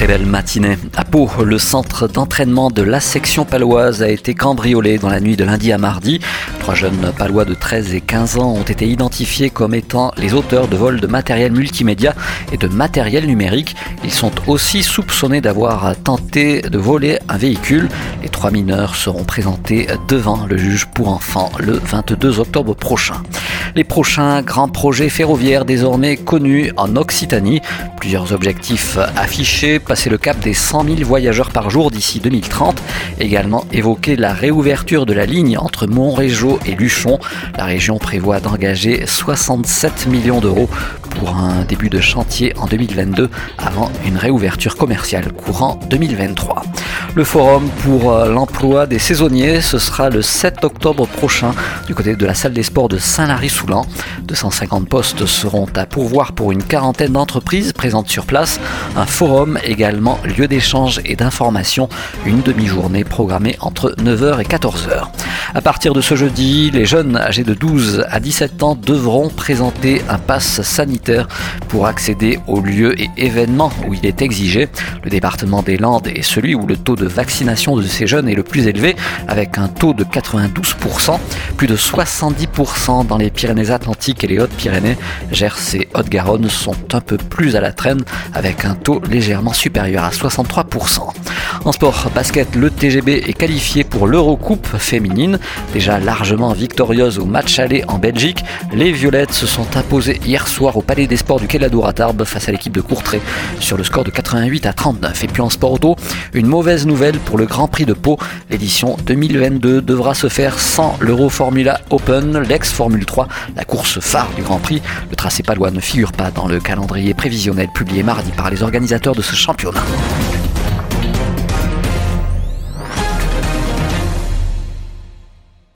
Très belle matinée. À Pau, le centre d'entraînement de la section paloise a été cambriolé dans la nuit de lundi à mardi. Trois jeunes palois de 13 et 15 ans ont été identifiés comme étant les auteurs de vols de matériel multimédia et de matériel numérique. Ils sont aussi soupçonnés d'avoir tenté de voler un véhicule. Les trois mineurs seront présentés devant le juge pour enfants le 22 octobre prochain. Les prochains grands projets ferroviaires désormais connus en Occitanie. Plusieurs objectifs affichés passer le cap des 100 000 voyageurs par jour d'ici 2030. Également évoquer la réouverture de la ligne entre Montrégeau et Luchon. La région prévoit d'engager 67 millions d'euros pour un début de chantier en 2022 avant une réouverture commerciale courant 2023. Le forum pour euh, l'emploi des saisonniers, ce sera le 7 octobre prochain du côté de la salle des sports de Saint-Lary-Soulan. 250 postes seront à pourvoir pour une quarantaine d'entreprises présentes sur place. Un forum également lieu d'échange et d'information, une demi-journée programmée entre 9h et 14h. À partir de ce jeudi, les jeunes âgés de 12 à 17 ans devront présenter un pass sanitaire pour accéder aux lieux et événements où il est exigé. Le département des Landes est celui où le taux de vaccination de ces jeunes est le plus élevé, avec un taux de 92%, plus de 70% dans les Pyrénées-Atlantiques et les Hautes-Pyrénées. Gers et Haute-Garonne sont un peu plus à la traîne, avec un taux légèrement supérieur à 63%. En sport basket, le TGB est qualifié pour l'Eurocoupe féminine. Déjà largement victorieuse au match aller en Belgique, les Violettes se sont imposées hier soir au Palais des Sports du Quai à Tarbes face à l'équipe de Courtrai sur le score de 88 à 39. Et puis en sport auto, une mauvaise nouvelle pour le Grand Prix de Pau. L'édition 2022 devra se faire sans l'Euro Formula Open, l'ex-Formule 3, la course phare du Grand Prix. Le tracé palois ne figure pas dans le calendrier prévisionnel publié mardi par les organisateurs de ce championnat.